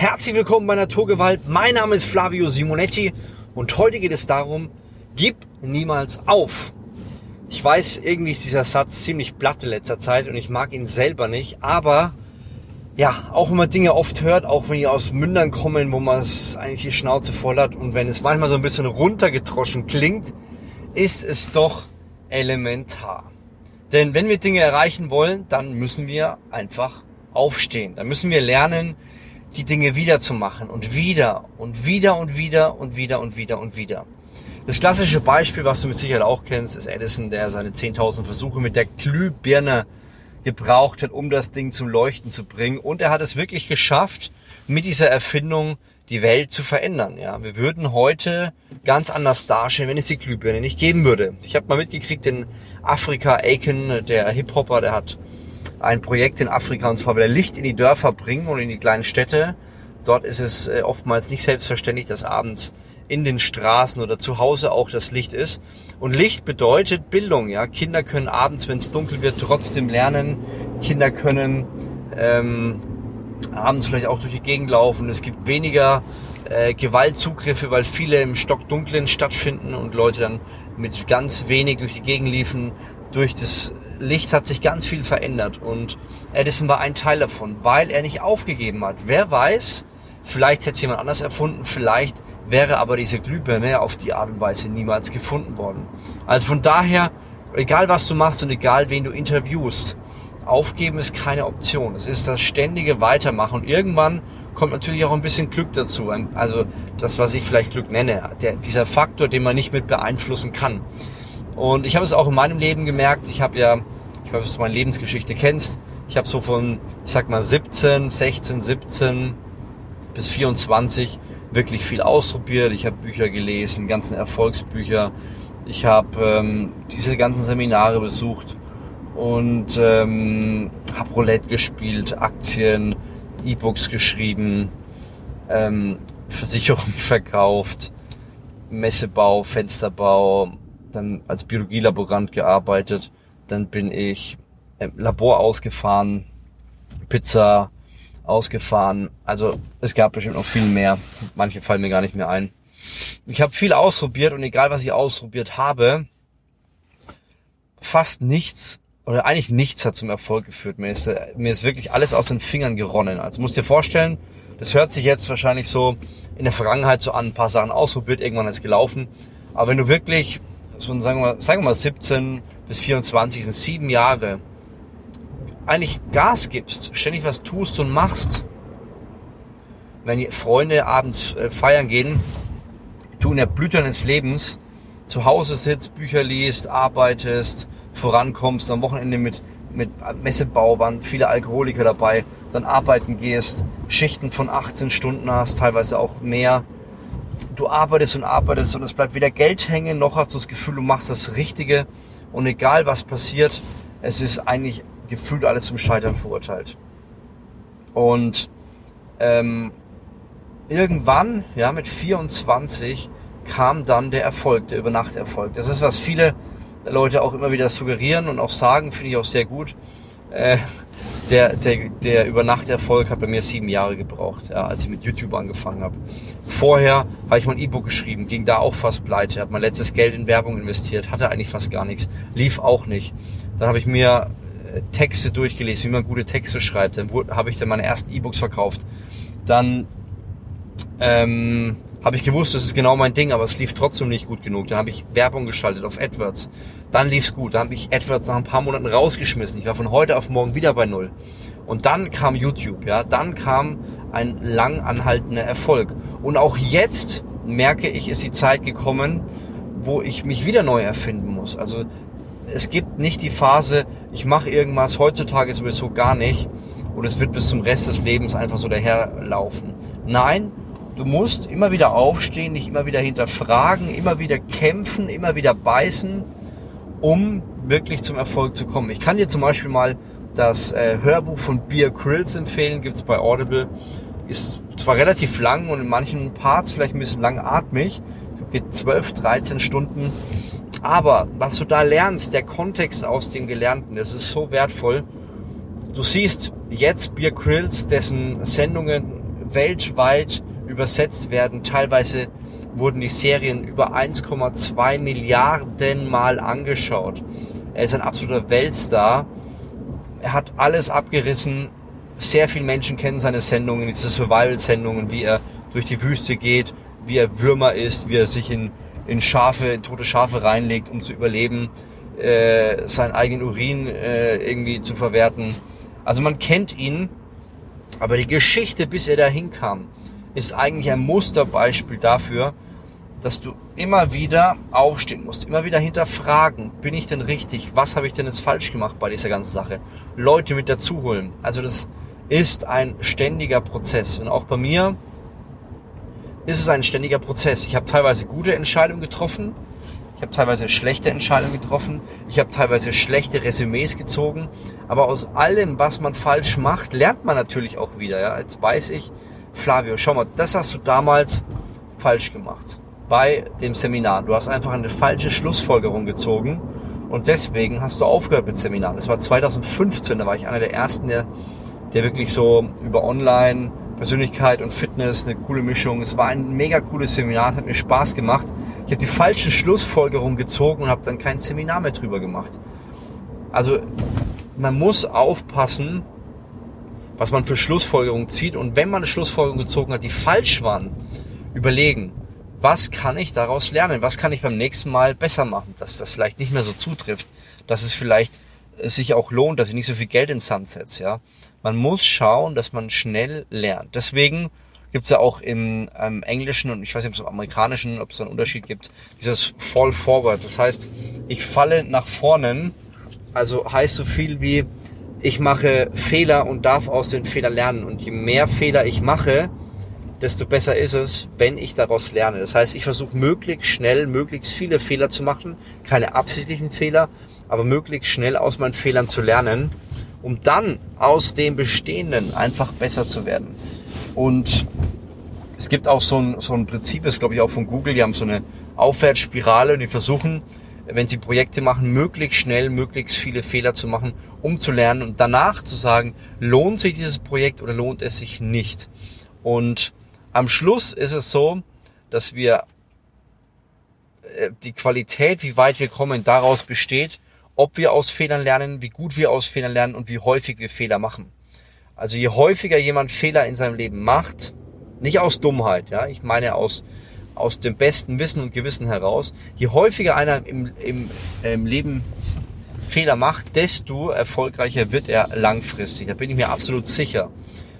Herzlich willkommen bei Naturgewalt. Mein Name ist Flavio Simonetti und heute geht es darum, gib niemals auf. Ich weiß, irgendwie ist dieser Satz ziemlich platt in letzter Zeit und ich mag ihn selber nicht, aber ja, auch wenn man Dinge oft hört, auch wenn die aus Mündern kommen, wo man es eigentlich die Schnauze voll hat und wenn es manchmal so ein bisschen runtergetroschen klingt, ist es doch elementar. Denn wenn wir Dinge erreichen wollen, dann müssen wir einfach aufstehen. Dann müssen wir lernen, die Dinge wieder zu machen und wieder und wieder und wieder und wieder und wieder und wieder. Das klassische Beispiel, was du mit Sicherheit auch kennst, ist Edison, der seine 10.000 Versuche mit der Glühbirne gebraucht hat, um das Ding zum Leuchten zu bringen. Und er hat es wirklich geschafft, mit dieser Erfindung die Welt zu verändern. Ja, wir würden heute ganz anders dastehen, wenn es die Glühbirne nicht geben würde. Ich habe mal mitgekriegt, in Afrika Aiken, der Hip-Hopper, der hat ein Projekt in Afrika und zwar will er Licht in die Dörfer bringen und in die kleinen Städte. Dort ist es äh, oftmals nicht selbstverständlich, dass abends in den Straßen oder zu Hause auch das Licht ist. Und Licht bedeutet Bildung. Ja, Kinder können abends, wenn es dunkel wird, trotzdem lernen. Kinder können ähm, abends vielleicht auch durch die Gegend laufen. Es gibt weniger äh, Gewaltzugriffe, weil viele im Stockdunklen stattfinden und Leute dann mit ganz wenig durch die Gegend liefen. Durch das Licht hat sich ganz viel verändert und Edison war ein Teil davon, weil er nicht aufgegeben hat. Wer weiß, vielleicht hätte es jemand anders erfunden, vielleicht wäre aber diese Glühbirne auf die Art und Weise niemals gefunden worden. Also von daher, egal was du machst und egal wen du interviewst, aufgeben ist keine Option. Es ist das ständige Weitermachen und irgendwann kommt natürlich auch ein bisschen Glück dazu. Also das, was ich vielleicht Glück nenne, der, dieser Faktor, den man nicht mit beeinflussen kann. Und ich habe es auch in meinem Leben gemerkt. Ich habe ja, ich weiß, ob du meine Lebensgeschichte kennst. Ich habe so von, ich sag mal 17, 16, 17 bis 24 wirklich viel ausprobiert. Ich habe Bücher gelesen, ganzen Erfolgsbücher. Ich habe ähm, diese ganzen Seminare besucht und ähm, habe Roulette gespielt, Aktien, E-Books geschrieben, ähm, Versicherungen verkauft, Messebau, Fensterbau, dann als Biologielaborant gearbeitet, dann bin ich im Labor ausgefahren, Pizza ausgefahren. Also es gab bestimmt noch viel mehr. Manche fallen mir gar nicht mehr ein. Ich habe viel ausprobiert und egal was ich ausprobiert habe, fast nichts oder eigentlich nichts hat zum Erfolg geführt. Mir ist, mir ist wirklich alles aus den Fingern geronnen. Also musst dir vorstellen, das hört sich jetzt wahrscheinlich so in der Vergangenheit so an, ein paar Sachen ausprobiert, irgendwann ist gelaufen. Aber wenn du wirklich so sagen wir, sagen wir mal 17 bis 24 sind sieben Jahre, eigentlich Gas gibst, ständig was tust und machst, wenn Freunde abends äh, feiern gehen, du in der Blüte deines Lebens zu Hause sitzt, Bücher liest, arbeitest, vorankommst, am Wochenende mit, mit Messebau waren viele Alkoholiker dabei, dann arbeiten gehst, Schichten von 18 Stunden hast, teilweise auch mehr, du arbeitest und arbeitest und es bleibt weder Geld hängen, noch hast du das Gefühl, du machst das Richtige. Und egal was passiert, es ist eigentlich gefühlt alles zum Scheitern verurteilt. Und ähm, irgendwann, ja, mit 24 kam dann der Erfolg, der Übernachterfolg. Das ist, was viele Leute auch immer wieder suggerieren und auch sagen, finde ich auch sehr gut. Äh, der, der, der Übernachterfolg hat bei mir sieben Jahre gebraucht, ja, als ich mit YouTube angefangen habe. Vorher habe ich mein E-Book geschrieben, ging da auch fast pleite, habe mein letztes Geld in Werbung investiert, hatte eigentlich fast gar nichts, lief auch nicht. Dann habe ich mir äh, Texte durchgelesen, wie man gute Texte schreibt. Dann habe ich dann meine ersten E-Books verkauft. Dann ähm, habe ich gewusst, das ist genau mein Ding, aber es lief trotzdem nicht gut genug. Dann habe ich Werbung geschaltet auf AdWords. Dann lief's gut. Dann habe ich AdWords nach ein paar Monaten rausgeschmissen. Ich war von heute auf morgen wieder bei Null. Und dann kam YouTube, ja. Dann kam ein lang anhaltender Erfolg. Und auch jetzt merke ich, ist die Zeit gekommen, wo ich mich wieder neu erfinden muss. Also es gibt nicht die Phase, ich mache irgendwas heutzutage sowieso gar nicht und es wird bis zum Rest des Lebens einfach so daherlaufen. Nein, Du musst immer wieder aufstehen, dich immer wieder hinterfragen, immer wieder kämpfen, immer wieder beißen, um wirklich zum Erfolg zu kommen. Ich kann dir zum Beispiel mal das äh, Hörbuch von Beer Grills empfehlen, gibt's bei Audible. Ist zwar relativ lang und in manchen Parts vielleicht ein bisschen langatmig, geht 12, 13 Stunden, aber was du da lernst, der Kontext aus dem Gelernten, das ist so wertvoll. Du siehst jetzt Beer Grills, dessen Sendungen weltweit übersetzt werden. Teilweise wurden die Serien über 1,2 Milliarden Mal angeschaut. Er ist ein absoluter Weltstar. Er hat alles abgerissen. Sehr viele Menschen kennen seine Sendungen, diese Survival-Sendungen, wie er durch die Wüste geht, wie er Würmer isst, wie er sich in, in Schafe, tote Schafe reinlegt, um zu überleben, äh, seinen eigenen Urin äh, irgendwie zu verwerten. Also man kennt ihn, aber die Geschichte, bis er dahin kam, ist eigentlich ein Musterbeispiel dafür, dass du immer wieder aufstehen musst, immer wieder hinterfragen, bin ich denn richtig, was habe ich denn jetzt falsch gemacht bei dieser ganzen Sache, Leute mit dazu holen. Also das ist ein ständiger Prozess und auch bei mir ist es ein ständiger Prozess. Ich habe teilweise gute Entscheidungen getroffen, ich habe teilweise schlechte Entscheidungen getroffen, ich habe teilweise schlechte Resümees gezogen, aber aus allem, was man falsch macht, lernt man natürlich auch wieder. Ja? Jetzt weiß ich, Flavio, schau mal, das hast du damals falsch gemacht bei dem Seminar. Du hast einfach eine falsche Schlussfolgerung gezogen und deswegen hast du aufgehört mit Seminaren. Das war 2015, da war ich einer der ersten, der, der wirklich so über Online, Persönlichkeit und Fitness eine coole Mischung. Es war ein mega cooles Seminar, hat mir Spaß gemacht. Ich habe die falsche Schlussfolgerung gezogen und habe dann kein Seminar mehr drüber gemacht. Also man muss aufpassen, was man für Schlussfolgerungen zieht und wenn man eine Schlussfolgerung gezogen hat, die falsch waren, überlegen, was kann ich daraus lernen? Was kann ich beim nächsten Mal besser machen, dass das vielleicht nicht mehr so zutrifft, dass es vielleicht äh, sich auch lohnt, dass ich nicht so viel Geld ins Sand setze, ja. Man muss schauen, dass man schnell lernt. Deswegen gibt's ja auch im ähm, Englischen und ich weiß nicht, ob es im Amerikanischen, ob es einen Unterschied gibt, dieses Fall Forward. Das heißt, ich falle nach vorne, also heißt so viel wie, ich mache Fehler und darf aus den Fehlern lernen. Und je mehr Fehler ich mache, desto besser ist es, wenn ich daraus lerne. Das heißt, ich versuche möglichst schnell, möglichst viele Fehler zu machen, keine absichtlichen Fehler, aber möglichst schnell aus meinen Fehlern zu lernen, um dann aus dem Bestehenden einfach besser zu werden. Und es gibt auch so ein, so ein Prinzip, ist glaube ich auch von Google, die haben so eine Aufwärtsspirale und die versuchen, wenn sie Projekte machen, möglichst schnell, möglichst viele Fehler zu machen, um zu lernen und danach zu sagen, lohnt sich dieses Projekt oder lohnt es sich nicht. Und am Schluss ist es so, dass wir äh, die Qualität, wie weit wir kommen, daraus besteht, ob wir aus Fehlern lernen, wie gut wir aus Fehlern lernen und wie häufig wir Fehler machen. Also je häufiger jemand Fehler in seinem Leben macht, nicht aus Dummheit, ja, ich meine aus aus dem besten Wissen und Gewissen heraus, je häufiger einer im, im, im Leben Fehler macht, desto erfolgreicher wird er langfristig. Da bin ich mir absolut sicher.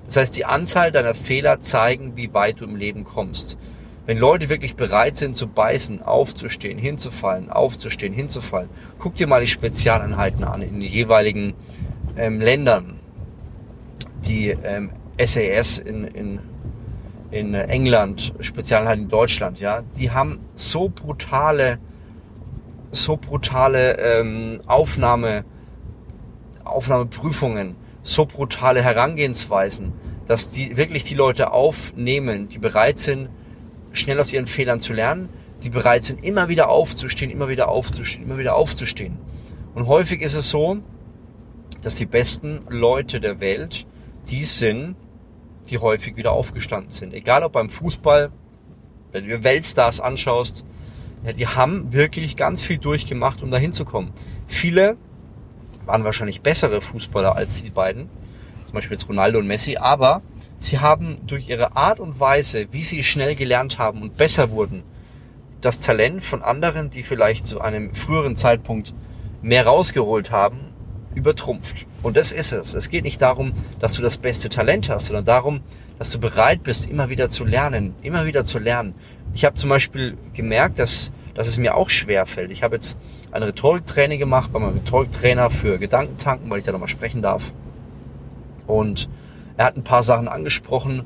Das heißt, die Anzahl deiner Fehler zeigen, wie weit du im Leben kommst. Wenn Leute wirklich bereit sind zu beißen, aufzustehen, hinzufallen, aufzustehen, hinzufallen, guck dir mal die Spezialeinheiten an in den jeweiligen ähm, Ländern. Die ähm, SAS in, in, in England, Spezialeinheiten in Deutschland, ja, die haben so brutale, so brutale ähm, Aufnahme, Aufnahmeprüfungen, so brutale Herangehensweisen, dass die wirklich die Leute aufnehmen, die bereit sind, schnell aus ihren Fehlern zu lernen, die bereit sind, immer wieder aufzustehen, immer wieder aufzustehen, immer wieder aufzustehen. Und häufig ist es so, dass die besten Leute der Welt die sind, die häufig wieder aufgestanden sind. Egal ob beim Fußball, wenn du Weltstars anschaust, ja, die haben wirklich ganz viel durchgemacht, um dahin zu kommen. Viele waren wahrscheinlich bessere Fußballer als die beiden, zum Beispiel jetzt Ronaldo und Messi, aber sie haben durch ihre Art und Weise, wie sie schnell gelernt haben und besser wurden, das Talent von anderen, die vielleicht zu einem früheren Zeitpunkt mehr rausgeholt haben, übertrumpft. Und das ist es. Es geht nicht darum, dass du das beste Talent hast, sondern darum, dass du bereit bist, immer wieder zu lernen, immer wieder zu lernen. Ich habe zum Beispiel gemerkt, dass, dass es mir auch schwer fällt. Ich habe jetzt ein Rhetoriktraining gemacht bei meinem Rhetoriktrainer für Gedankentanken, weil ich da nochmal sprechen darf. Und er hat ein paar Sachen angesprochen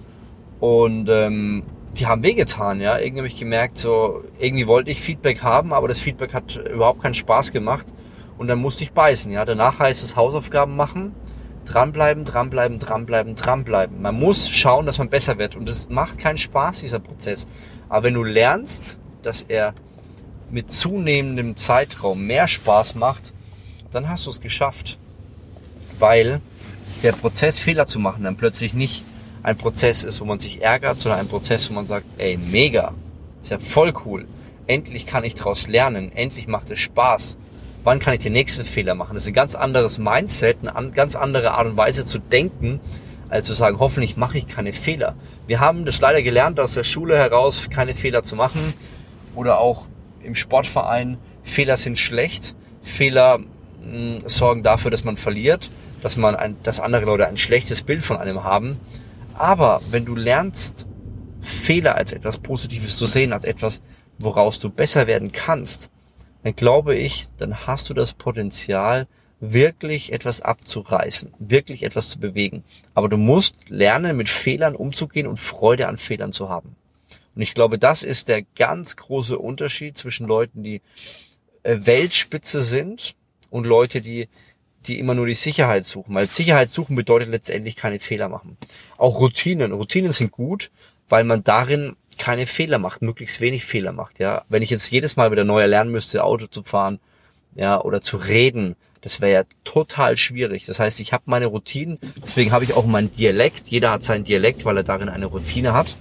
und ähm, die haben wehgetan, ja. Irgendwie habe ich gemerkt, so irgendwie wollte ich Feedback haben, aber das Feedback hat überhaupt keinen Spaß gemacht und dann musste ich beißen, ja. Danach heißt es Hausaufgaben machen, dranbleiben, dranbleiben, dranbleiben, dranbleiben. Man muss schauen, dass man besser wird und es macht keinen Spaß dieser Prozess. Aber wenn du lernst, dass er mit zunehmendem Zeitraum mehr Spaß macht, dann hast du es geschafft. Weil der Prozess, Fehler zu machen, dann plötzlich nicht ein Prozess ist, wo man sich ärgert, sondern ein Prozess, wo man sagt, ey, mega, ist ja voll cool. Endlich kann ich daraus lernen, endlich macht es Spaß. Wann kann ich den nächsten Fehler machen? Das ist ein ganz anderes Mindset, eine ganz andere Art und Weise zu denken, als zu sagen, hoffentlich mache ich keine Fehler. Wir haben das leider gelernt, aus der Schule heraus keine Fehler zu machen oder auch im Sportverein, Fehler sind schlecht, Fehler hm, sorgen dafür, dass man verliert, dass man ein, dass andere Leute ein schlechtes Bild von einem haben. Aber wenn du lernst, Fehler als etwas Positives zu sehen, als etwas, woraus du besser werden kannst, dann glaube ich, dann hast du das Potenzial, wirklich etwas abzureißen, wirklich etwas zu bewegen. Aber du musst lernen, mit Fehlern umzugehen und Freude an Fehlern zu haben. Und ich glaube, das ist der ganz große Unterschied zwischen Leuten, die äh, Weltspitze sind und Leute, die die immer nur die Sicherheit suchen. Weil Sicherheit suchen bedeutet letztendlich keine Fehler machen. Auch Routinen. Routinen sind gut, weil man darin keine Fehler macht, möglichst wenig Fehler macht. Ja, wenn ich jetzt jedes Mal wieder neu lernen müsste, Auto zu fahren, ja, oder zu reden, das wäre ja total schwierig. Das heißt, ich habe meine Routinen, deswegen habe ich auch meinen Dialekt. Jeder hat seinen Dialekt, weil er darin eine Routine hat.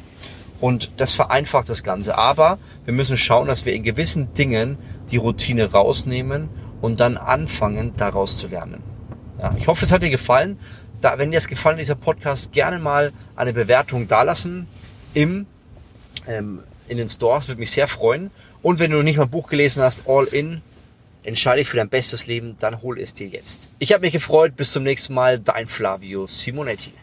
Und das vereinfacht das Ganze. Aber wir müssen schauen, dass wir in gewissen Dingen die Routine rausnehmen und dann anfangen, daraus zu lernen. Ja, ich hoffe, es hat dir gefallen. Da, wenn dir es gefallen, dieser Podcast, gerne mal eine Bewertung dalassen im, ähm, in den Stores, würde mich sehr freuen. Und wenn du nicht mal ein Buch gelesen hast, All In, entscheide dich für dein bestes Leben, dann hol es dir jetzt. Ich habe mich gefreut. Bis zum nächsten Mal. Dein Flavio Simonetti.